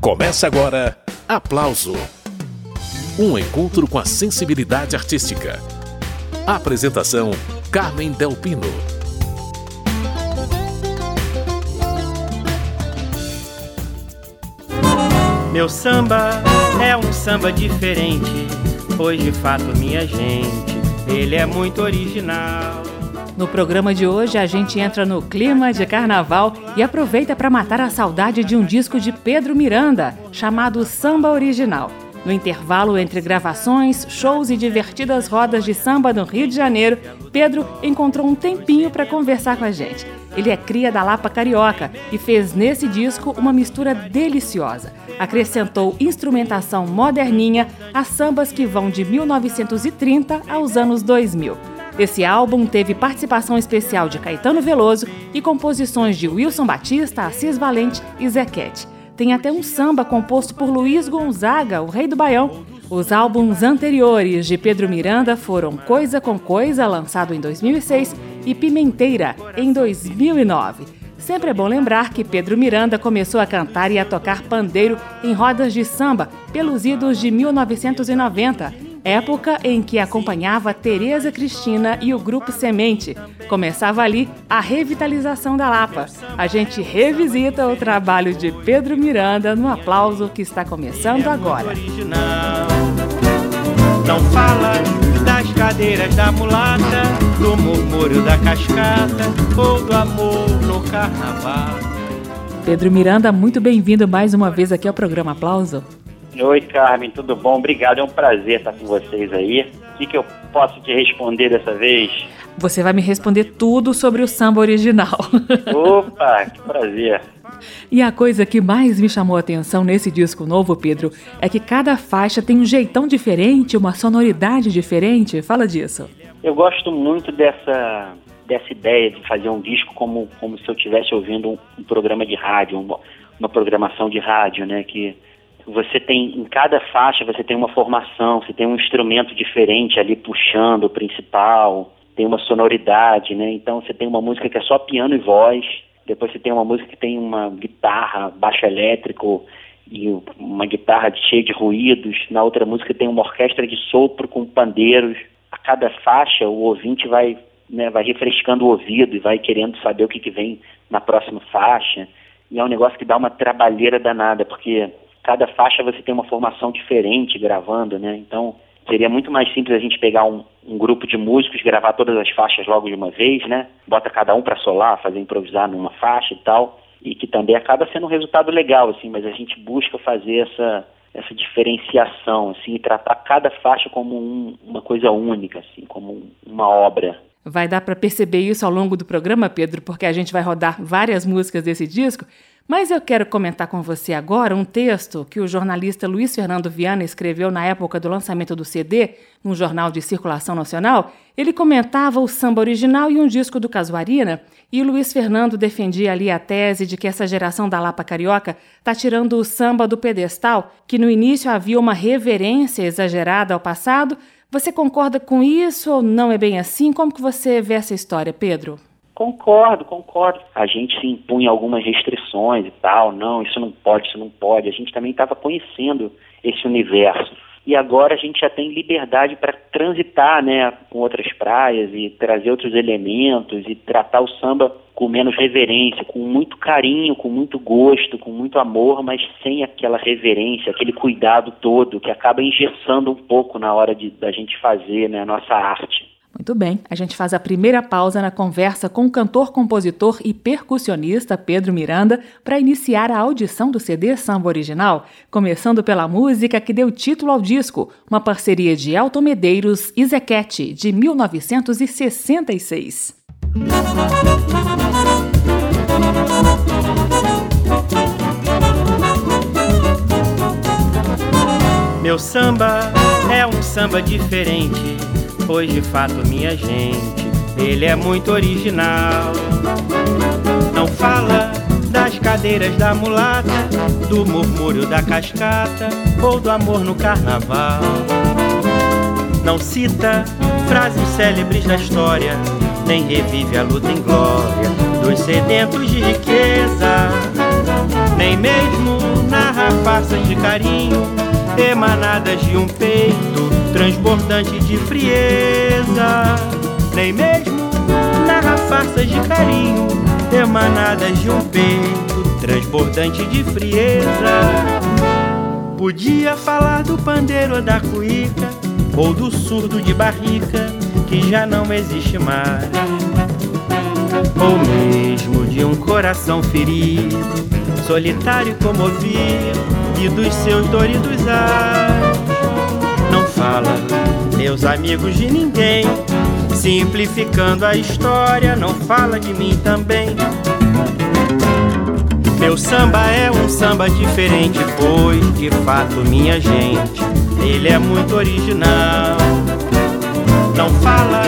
Começa agora Aplauso um encontro com a sensibilidade artística. Apresentação: Carmen Delpino. Meu samba é um samba diferente, pois de fato, minha gente, ele é muito original. No programa de hoje, a gente entra no clima de carnaval e aproveita para matar a saudade de um disco de Pedro Miranda, chamado Samba Original. No intervalo entre gravações, shows e divertidas rodas de samba no Rio de Janeiro, Pedro encontrou um tempinho para conversar com a gente. Ele é cria da Lapa Carioca e fez nesse disco uma mistura deliciosa. Acrescentou instrumentação moderninha a sambas que vão de 1930 aos anos 2000. Esse álbum teve participação especial de Caetano Veloso e composições de Wilson Batista, Assis Valente e Zequete. Tem até um samba composto por Luiz Gonzaga, o rei do Baião. Os álbuns anteriores de Pedro Miranda foram Coisa com Coisa, lançado em 2006, e Pimenteira, em 2009. Sempre é bom lembrar que Pedro Miranda começou a cantar e a tocar pandeiro em rodas de samba pelos idos de 1990 época em que acompanhava Tereza Cristina e o Grupo Semente. Começava ali a revitalização da Lapa. A gente revisita o trabalho de Pedro Miranda no aplauso que está começando agora. Não fala das cadeiras da mulata, do murmúrio da cascata ou do amor no carnaval. Pedro Miranda, muito bem-vindo mais uma vez aqui ao programa Aplauso. Oi, Carmen, tudo bom? Obrigado, é um prazer estar com vocês aí. O que, que eu posso te responder dessa vez? Você vai me responder tudo sobre o samba original. Opa, que prazer. E a coisa que mais me chamou a atenção nesse disco novo, Pedro, é que cada faixa tem um jeitão diferente, uma sonoridade diferente. Fala disso. Eu gosto muito dessa, dessa ideia de fazer um disco como, como se eu estivesse ouvindo um, um programa de rádio, uma, uma programação de rádio, né? Que você tem em cada faixa você tem uma formação, você tem um instrumento diferente ali puxando o principal, tem uma sonoridade, né? Então você tem uma música que é só piano e voz, depois você tem uma música que tem uma guitarra, baixo elétrico e uma guitarra cheia de ruídos, na outra música tem uma orquestra de sopro com pandeiros. A cada faixa o ouvinte vai, né, vai refrescando o ouvido e vai querendo saber o que, que vem na próxima faixa. E é um negócio que dá uma trabalheira danada, porque cada faixa você tem uma formação diferente gravando, né? Então seria muito mais simples a gente pegar um, um grupo de músicos, gravar todas as faixas logo de uma vez, né? Bota cada um para solar, fazer improvisar numa faixa e tal, e que também acaba sendo um resultado legal, assim. Mas a gente busca fazer essa essa diferenciação, assim, e tratar cada faixa como um, uma coisa única, assim, como uma obra. Vai dar para perceber isso ao longo do programa, Pedro, porque a gente vai rodar várias músicas desse disco mas eu quero comentar com você agora um texto que o jornalista Luiz Fernando Viana escreveu na época do lançamento do CD, num jornal de circulação nacional. Ele comentava o samba original e um disco do Casuarina, e Luiz Fernando defendia ali a tese de que essa geração da Lapa Carioca está tirando o samba do pedestal, que no início havia uma reverência exagerada ao passado. Você concorda com isso ou não é bem assim? Como que você vê essa história, Pedro? Concordo, concordo. A gente se impunha algumas restrições e tal, não, isso não pode, isso não pode. A gente também estava conhecendo esse universo. E agora a gente já tem liberdade para transitar né, com outras praias e trazer outros elementos e tratar o samba com menos reverência, com muito carinho, com muito gosto, com muito amor, mas sem aquela reverência, aquele cuidado todo que acaba engessando um pouco na hora de, da gente fazer né, a nossa arte. Muito bem, a gente faz a primeira pausa na conversa com o cantor, compositor e percussionista Pedro Miranda para iniciar a audição do CD Samba Original, começando pela música que deu título ao disco, uma parceria de Elton Medeiros e Zequete, de 1966. Meu samba é um samba diferente pois de fato, minha gente, ele é muito original. Não fala das cadeiras da mulata, do murmúrio da cascata ou do amor no carnaval. Não cita frases célebres da história, nem revive a luta em glória dos sedentos de riqueza, nem mesmo narra farsas de carinho, emanadas de um peito transbordante de frieza. Nem mesmo narra farsas de carinho, emanadas de um peito transbordante de frieza. Podia falar do pandeiro da cuíca, ou do surdo de barrica, que já não existe mais. Ou mesmo de um coração ferido, solitário e comovido, e dos seus doridos ares. Fala, meus amigos, de ninguém, simplificando a história, não fala de mim também. Meu samba é um samba diferente, pois de fato, minha gente, ele é muito original. Não fala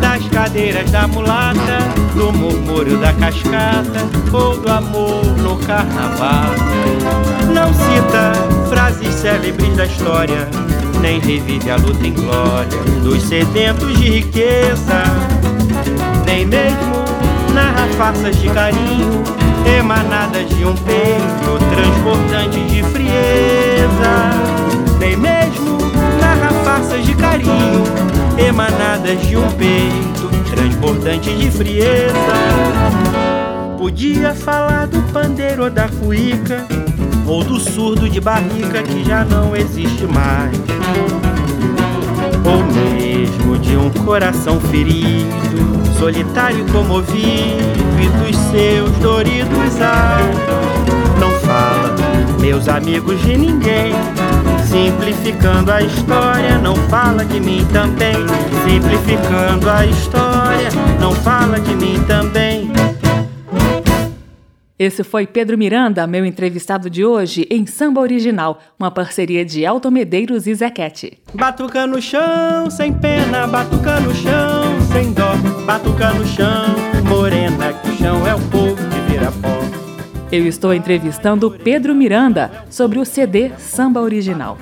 das cadeiras da mulata, do murmúrio da cascata ou do amor no carnaval. Não cita frases célebres da história, nem revive a luta em glória dos sedentos de riqueza, nem mesmo narra farsas de carinho emanadas de um peito transbordante de frieza, nem mesmo narra farsas de carinho, emanadas de um peito transbordante de frieza. Podia falar do pandeiro ou da cuíca, ou do surdo de barrica que já não existe mais, ou mesmo de um coração ferido solitário e comovido e dos seus doridos ares. Não fala, meus amigos, de ninguém. Simplificando a história, não fala de mim também. Simplificando a história, não fala de mim também. Esse foi Pedro Miranda, meu entrevistado de hoje em Samba Original, uma parceria de Alto Medeiros e Zequete. Batuca no chão, sem pena, batuca no chão, sem dó, batuca no chão, morena, que o chão é o povo que vira pó. Eu estou entrevistando Pedro Miranda sobre o CD Samba Original.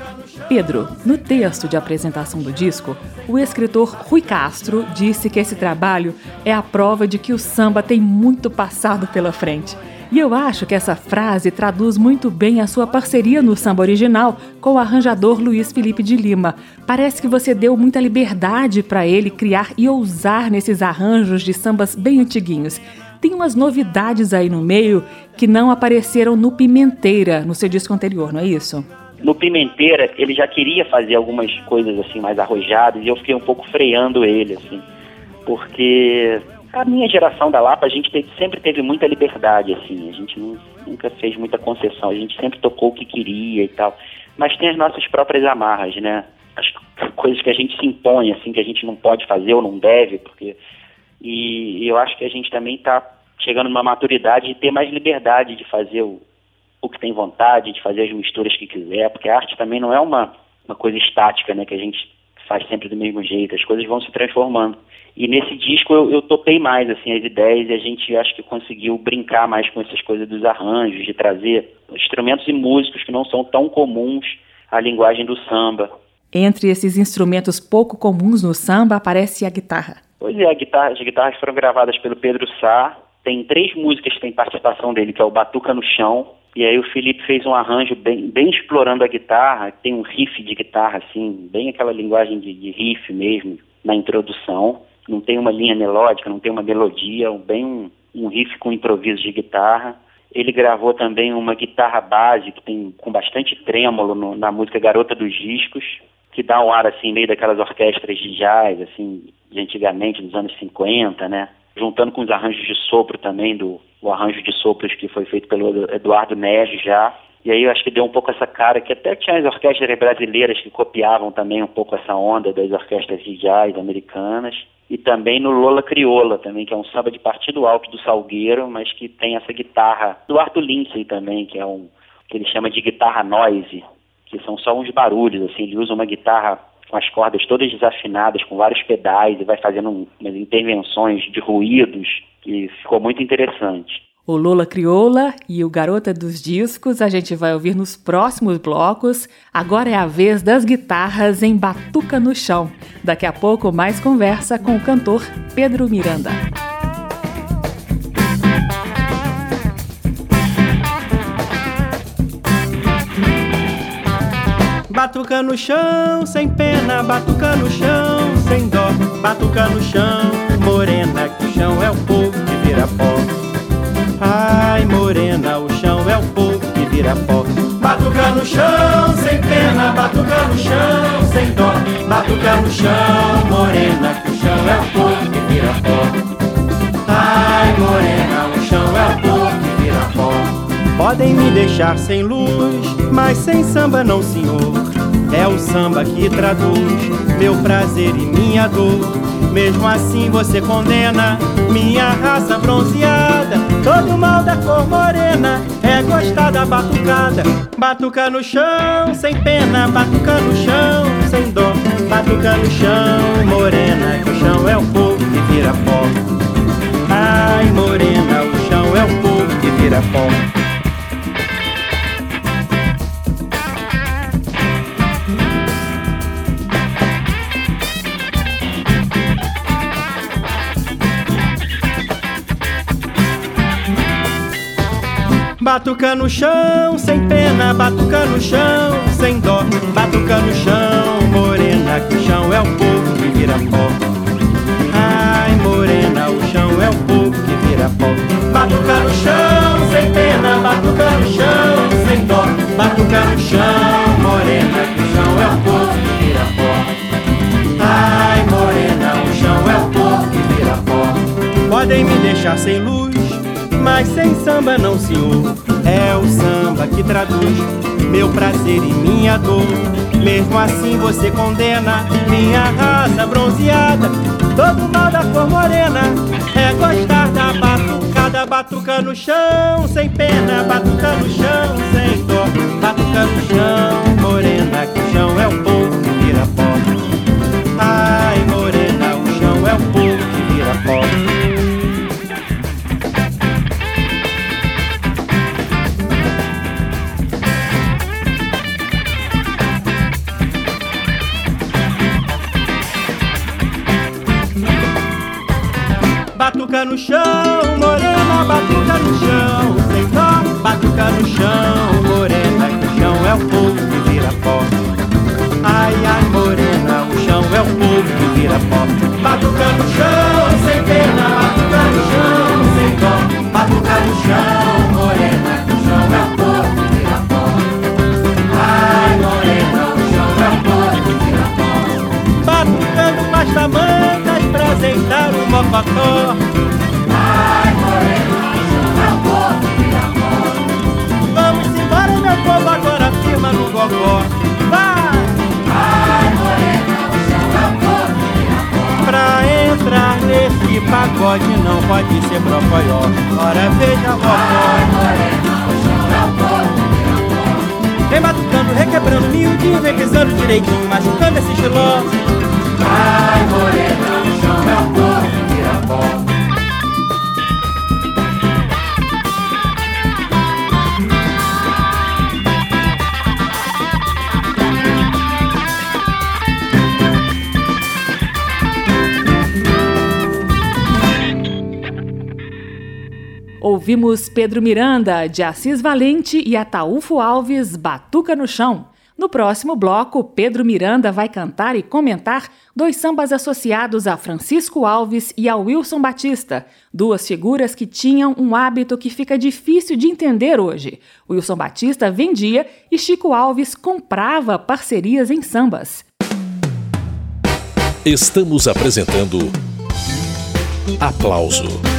Pedro, no texto de apresentação do disco, o escritor Rui Castro disse que esse trabalho é a prova de que o samba tem muito passado pela frente e eu acho que essa frase traduz muito bem a sua parceria no samba original com o arranjador Luiz Felipe de Lima. Parece que você deu muita liberdade para ele criar e ousar nesses arranjos de sambas bem antiguinhos. Tem umas novidades aí no meio que não apareceram no Pimenteira, no seu disco anterior, não é isso? No Pimenteira, ele já queria fazer algumas coisas assim mais arrojadas e eu fiquei um pouco freando ele, assim, porque a minha geração da Lapa, a gente teve, sempre teve muita liberdade, assim, a gente nunca fez muita concessão, a gente sempre tocou o que queria e tal, mas tem as nossas próprias amarras, né? As coisas que a gente se impõe, assim, que a gente não pode fazer ou não deve, porque. E, e eu acho que a gente também está chegando numa maturidade de ter mais liberdade de fazer o, o que tem vontade, de fazer as misturas que quiser, porque a arte também não é uma, uma coisa estática, né? Que a gente faz sempre do mesmo jeito, as coisas vão se transformando. E nesse disco eu, eu topei mais assim as ideias e a gente acho que conseguiu brincar mais com essas coisas dos arranjos, de trazer instrumentos e músicos que não são tão comuns à linguagem do samba. Entre esses instrumentos pouco comuns no samba aparece a guitarra. Pois é, guitarra, as guitarras foram gravadas pelo Pedro Sá. Tem três músicas que tem participação dele, que é o Batuca no Chão, e aí o Felipe fez um arranjo bem, bem explorando a guitarra, tem um riff de guitarra, assim, bem aquela linguagem de, de riff mesmo, na introdução. Não tem uma linha melódica, não tem uma melodia, bem um, um riff com improviso de guitarra. Ele gravou também uma guitarra base que tem com bastante trêmulo no, na música Garota dos Discos, que dá um ar assim meio daquelas orquestras de jazz assim de antigamente, dos anos 50, né? Juntando com os arranjos de sopro também do o arranjo de sopros que foi feito pelo Eduardo Neves já. E aí eu acho que deu um pouco essa cara, que até tinha as orquestras brasileiras que copiavam também um pouco essa onda das orquestras jazz americanas. E também no Lola Crioula também, que é um samba de partido alto do Salgueiro, mas que tem essa guitarra do Arthur Lindsay também, que é um que ele chama de guitarra noise, que são só uns barulhos, assim, ele usa uma guitarra com as cordas todas desafinadas, com vários pedais, e vai fazendo umas intervenções de ruídos, que ficou muito interessante. O Lula Crioula e o Garota dos Discos a gente vai ouvir nos próximos blocos. Agora é a vez das guitarras em Batuca no Chão. Daqui a pouco, mais conversa com o cantor Pedro Miranda. Batuca no chão, sem pena, batuca no chão, sem dó. Batuca no chão, morena, que o chão é o povo que vira pó. Ai, morena, o chão é o povo que vira pó. Batuca no chão, sem pena, batuca no chão, sem dó. Batuca no chão, morena, que o chão é o povo que vira pó. Ai, morena, o chão é o povo que vira pó. Podem me deixar sem luz, mas sem samba não, senhor. É o samba que traduz meu prazer e minha dor. Mesmo assim você condena minha raça bronzeada. Todo mal da cor morena é gostar da batucada. Batuca no chão, sem pena, batuca no chão, sem dó. Batuca no chão, morena, que o chão é o povo que vira pó. Ai, morena, o chão é o povo que vira pó. Batuca no chão, sem pena, batuca no chão, sem dó. Batuca no chão, morena, que o chão é o povo que vira pó. Ai, morena, o chão é o povo que vira pó. Batuca no chão, sem pena, batuca no chão, sem dó. Batuca no chão, morena, que o chão é o povo que vira pó. Ai, morena, o chão é o povo que vira pó. Podem me deixar sem luz mas sem samba não, senhor. É o samba que traduz meu prazer e minha dor. Mesmo assim você condena minha raça bronzeada. Todo mal da cor morena é gostar da batucada. Batuca no chão, sem pena, batuca no chão, sem azeitar o mocotó. povo agora firma no gogó. Vai! Vai, morena, o chão é o povo Pra entrar nesse pagode não pode ser propoió. Ora veja vovó. Vai, morena, o chão é o povo Vem batucando, requebrando miudinho, vem pisando direitinho, machucando esse giló. Ouvimos Pedro Miranda, de Assis Valente e Ataúfo Alves, Batuca no Chão. No próximo bloco, Pedro Miranda vai cantar e comentar dois sambas associados a Francisco Alves e a Wilson Batista, duas figuras que tinham um hábito que fica difícil de entender hoje. Wilson Batista vendia e Chico Alves comprava parcerias em sambas. Estamos apresentando Aplauso